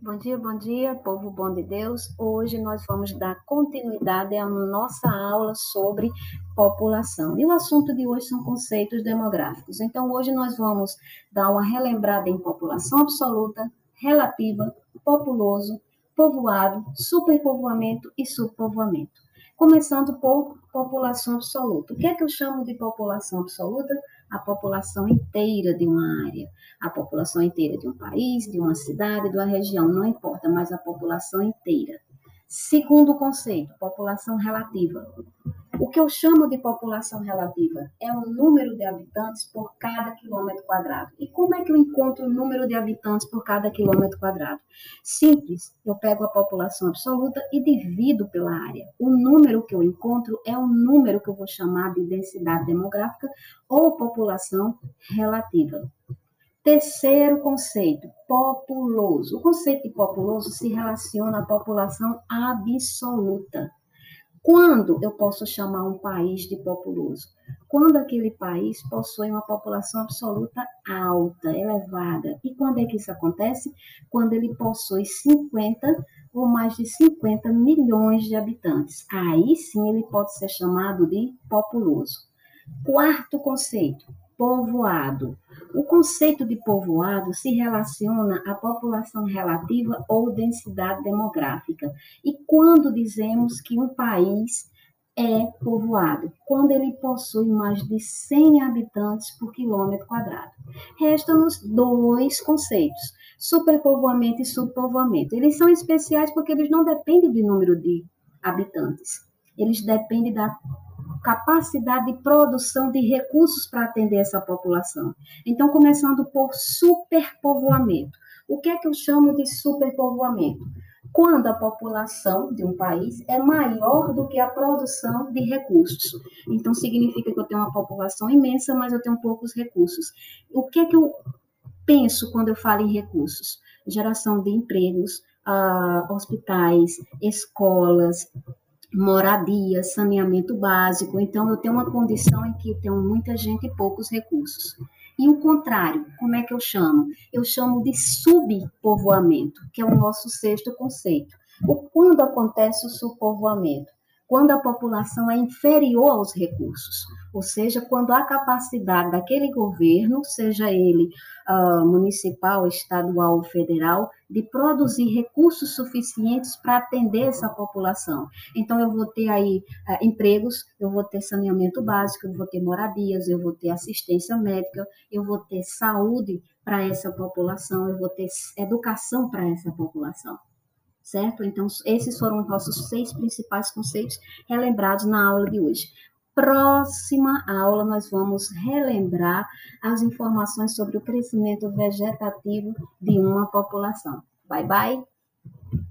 Bom dia, bom dia, povo bom de Deus. Hoje nós vamos dar continuidade à nossa aula sobre população. E o assunto de hoje são conceitos demográficos. Então, hoje nós vamos dar uma relembrada em população absoluta, relativa, populoso, povoado, superpovoamento e subpovoamento. Começando por população absoluta. O que é que eu chamo de população absoluta? A população inteira de uma área, a população inteira de um país, de uma cidade, de uma região, não importa, mas a população inteira. Segundo conceito, população relativa. O que eu chamo de população relativa é o número de habitantes por cada quilômetro quadrado. E como é que eu encontro o número de habitantes por cada quilômetro quadrado? Simples, eu pego a população absoluta e divido pela área. O número que eu encontro é o número que eu vou chamar de densidade demográfica ou população relativa. Terceiro conceito, populoso. O conceito de populoso se relaciona à população absoluta. Quando eu posso chamar um país de populoso? Quando aquele país possui uma população absoluta alta, elevada. E quando é que isso acontece? Quando ele possui 50 ou mais de 50 milhões de habitantes. Aí sim ele pode ser chamado de populoso. Quarto conceito, povoado. O conceito de povoado se relaciona à população relativa ou densidade demográfica. E quando dizemos que um país é povoado? Quando ele possui mais de 100 habitantes por quilômetro quadrado. Restam-nos dois conceitos, superpovoamento e subpovoamento. Eles são especiais porque eles não dependem do número de habitantes. Eles dependem da capacidade de produção de recursos para atender essa população. Então, começando por superpovoamento. O que é que eu chamo de superpovoamento? Quando a população de um país é maior do que a produção de recursos. Então, significa que eu tenho uma população imensa, mas eu tenho poucos recursos. O que é que eu penso quando eu falo em recursos? Geração de empregos, uh, hospitais, escolas, moradia, saneamento básico. Então, eu tenho uma condição em que tenho muita gente e poucos recursos. E o contrário, como é que eu chamo? Eu chamo de subpovoamento, que é o nosso sexto conceito. Quando acontece o subpovoamento? Quando a população é inferior aos recursos, ou seja, quando a capacidade daquele governo, seja ele uh, municipal, estadual ou federal, de produzir recursos suficientes para atender essa população. Então, eu vou ter aí uh, empregos, eu vou ter saneamento básico, eu vou ter moradias, eu vou ter assistência médica, eu vou ter saúde para essa população, eu vou ter educação para essa população certo? Então, esses foram os nossos seis principais conceitos relembrados na aula de hoje. Próxima aula, nós vamos relembrar as informações sobre o crescimento vegetativo de uma população. Bye, bye!